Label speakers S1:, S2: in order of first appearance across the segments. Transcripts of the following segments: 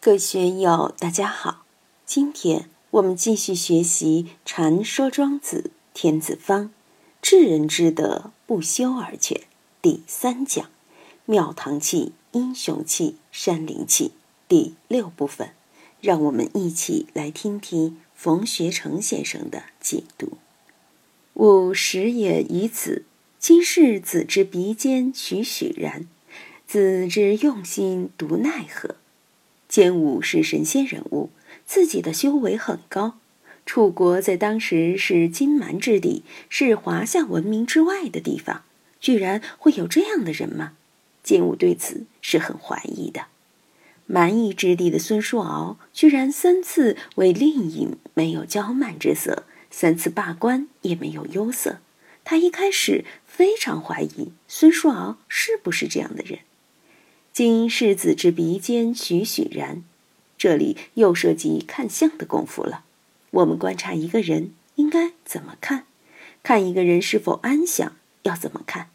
S1: 各位学友，大家好。今天我们继续学习《传说庄子·天子方》，治人之德，不修而全。第三讲，庙堂气、英雄气、山林气第六部分。让我们一起来听听冯学成先生的解读。吾时也于此，今世子之鼻尖，栩栩然；子之用心，独奈何？坚武是神仙人物，自己的修为很高。楚国在当时是金蛮之地，是华夏文明之外的地方，居然会有这样的人吗？坚武对此是很怀疑的。蛮夷之地的孙叔敖，居然三次为令尹没有骄慢之色，三次罢官也没有忧色。他一开始非常怀疑孙叔敖是不是这样的人。今世子之鼻尖栩栩然，这里又涉及看相的功夫了。我们观察一个人应该怎么看？看一个人是否安详要怎么看？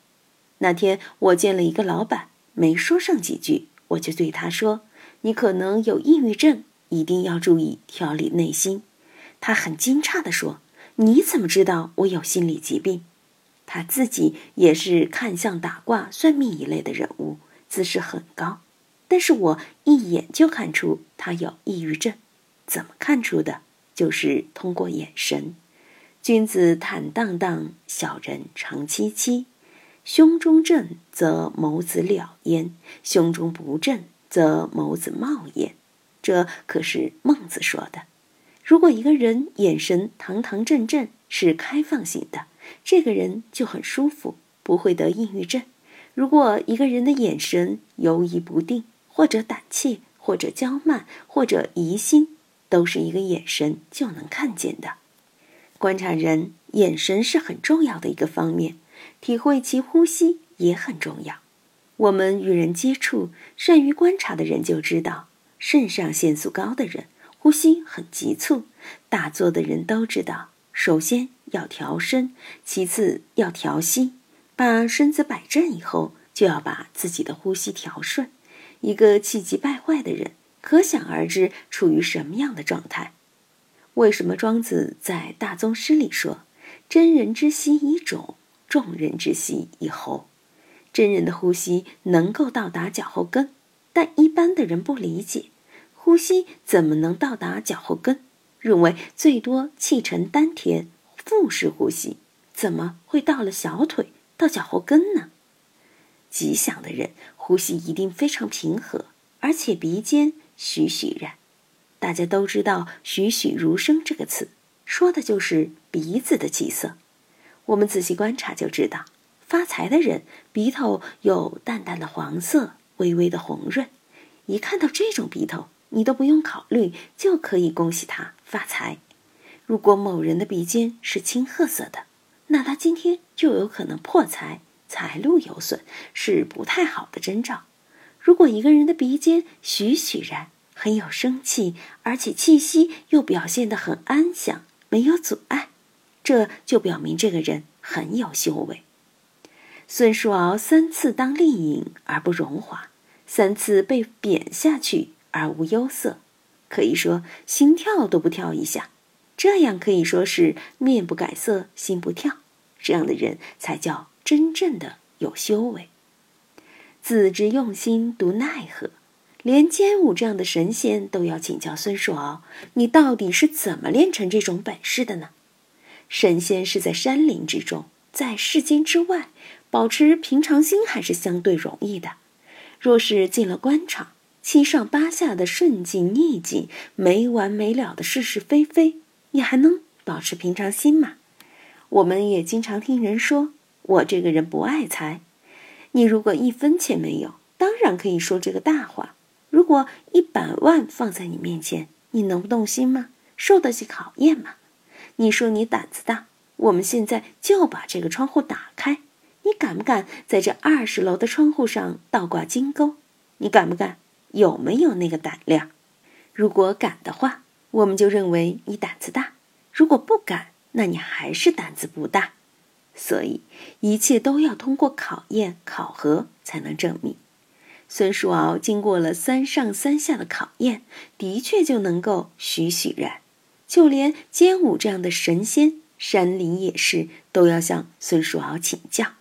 S1: 那天我见了一个老板，没说上几句，我就对他说：“你可能有抑郁症，一定要注意调理内心。”他很惊诧地说：“你怎么知道我有心理疾病？”他自己也是看相、打卦、算命一类的人物。姿势很高，但是我一眼就看出他有抑郁症。怎么看出的？就是通过眼神。君子坦荡荡，小人长戚戚。胸中正则眸子了焉，胸中不正则眸子冒焉。这可是孟子说的。如果一个人眼神堂堂正正，是开放型的，这个人就很舒服，不会得抑郁症。如果一个人的眼神游移不定，或者胆怯，或者骄慢，或者疑心，都是一个眼神就能看见的。观察人，眼神是很重要的一个方面，体会其呼吸也很重要。我们与人接触，善于观察的人就知道，肾上腺素高的人呼吸很急促，打坐的人都知道，首先要调身，其次要调息。把身子摆正以后，就要把自己的呼吸调顺。一个气急败坏的人，可想而知处于什么样的状态。为什么庄子在大宗师里说：“真人之息以踵，众人之息以喉。”真人的呼吸能够到达脚后跟，但一般的人不理解，呼吸怎么能到达脚后跟？认为最多气沉丹田，腹式呼吸，怎么会到了小腿？到脚后跟呢？吉祥的人呼吸一定非常平和，而且鼻尖栩栩然。大家都知道“栩栩如生”这个词，说的就是鼻子的气色。我们仔细观察就知道，发财的人鼻头有淡淡的黄色，微微的红润。一看到这种鼻头，你都不用考虑，就可以恭喜他发财。如果某人的鼻尖是青褐色的，那他今天就有可能破财，财路有损，是不太好的征兆。如果一个人的鼻尖栩栩然，很有生气，而且气息又表现得很安详，没有阻碍，这就表明这个人很有修为。孙叔敖三次当令尹而不荣华，三次被贬下去而无忧色，可以说心跳都不跳一下，这样可以说是面不改色，心不跳。这样的人才叫真正的有修为。子之用心，独奈何？连坚武这样的神仙都要请教孙叔敖：你到底是怎么练成这种本事的呢？神仙是在山林之中，在世间之外，保持平常心还是相对容易的。若是进了官场，七上八下的顺境逆境，没完没了的是是非非，你还能保持平常心吗？我们也经常听人说：“我这个人不爱财。”你如果一分钱没有，当然可以说这个大话。如果一百万放在你面前，你能不动心吗？受得起考验吗？你说你胆子大，我们现在就把这个窗户打开，你敢不敢在这二十楼的窗户上倒挂金钩？你敢不敢？有没有那个胆量？如果敢的话，我们就认为你胆子大；如果不敢，那你还是胆子不大，所以一切都要通过考验、考核才能证明。孙叔敖经过了三上三下的考验，的确就能够栩栩然。就连监武这样的神仙，山林野士都要向孙叔敖请教。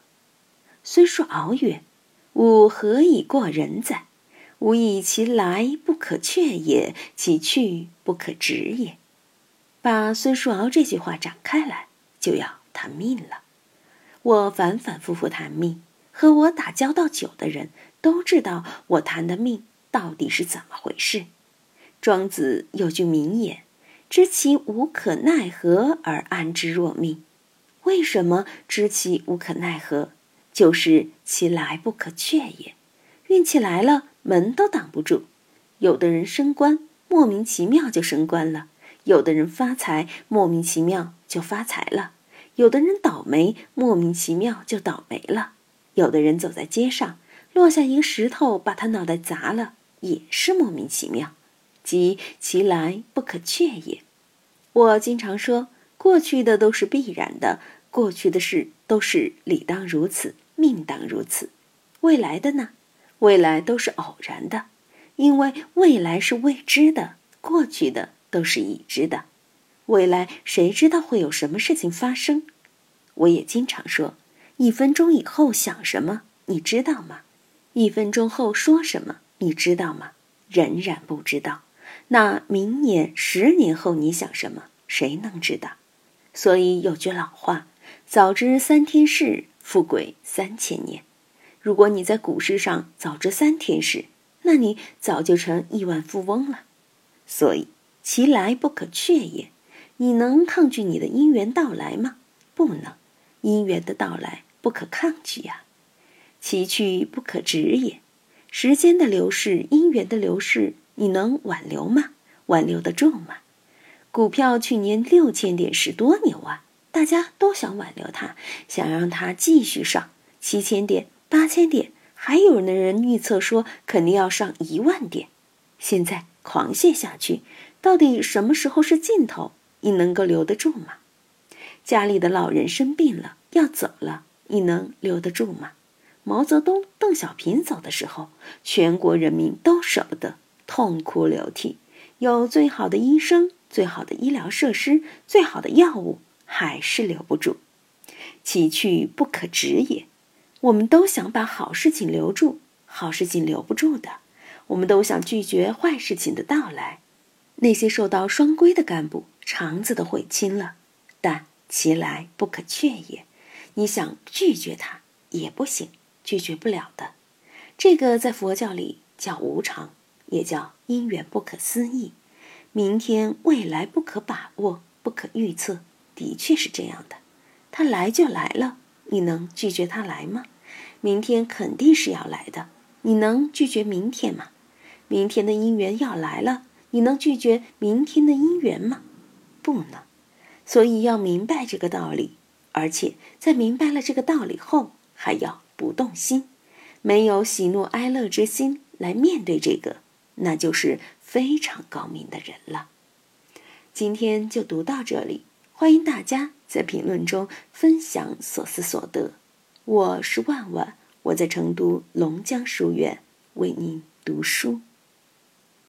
S1: 孙叔敖曰：“吾何以过人哉？吾以其来不可却也，其去不可止也。”把孙叔敖这句话展开来，就要谈命了。我反反复复谈命，和我打交道久的人。都知道我谈的命到底是怎么回事。庄子有句名言：“知其无可奈何而安之若命。”为什么知其无可奈何？就是其来不可却也。运气来了，门都挡不住。有的人升官，莫名其妙就升官了；有的人发财，莫名其妙就发财了；有的人倒霉，莫名其妙就倒霉了；有的人走在街上。落下一个石头，把他脑袋砸了，也是莫名其妙，即其来不可却也。我经常说，过去的都是必然的，过去的事都是理当如此，命当如此。未来的呢？未来都是偶然的，因为未来是未知的，过去的都是已知的。未来谁知道会有什么事情发生？我也经常说，一分钟以后想什么，你知道吗？一分钟后说什么，你知道吗？仍然不知道。那明年、十年后你想什么？谁能知道？所以有句老话：“早知三天事，富贵三千年。”如果你在股市上早知三天事，那你早就成亿万富翁了。所以其来不可却也。你能抗拒你的姻缘到来吗？不能。姻缘的到来不可抗拒呀。其去不可止也，时间的流逝，姻缘的流逝，你能挽留吗？挽留得住吗？股票去年六千点是多牛啊！大家都想挽留它，想让它继续上七千点、八千点，还有的人预测说肯定要上一万点。现在狂泻下去，到底什么时候是尽头？你能够留得住吗？家里的老人生病了要走了，你能留得住吗？毛泽东、邓小平走的时候，全国人民都舍不得，痛哭流涕。有最好的医生、最好的医疗设施、最好的药物，还是留不住。其去不可止也。我们都想把好事情留住，好事情留不住的。我们都想拒绝坏事情的到来。那些受到双规的干部，肠子都悔青了。但其来不可却也。你想拒绝他，也不行。拒绝不了的，这个在佛教里叫无常，也叫因缘不可思议。明天未来不可把握，不可预测，的确是这样的。他来就来了，你能拒绝他来吗？明天肯定是要来的，你能拒绝明天吗？明天的因缘要来了，你能拒绝明天的因缘吗？不能。所以要明白这个道理，而且在明白了这个道理后，还要。不动心，没有喜怒哀乐之心来面对这个，那就是非常高明的人了。今天就读到这里，欢迎大家在评论中分享所思所得。我是万万，我在成都龙江书院为您读书。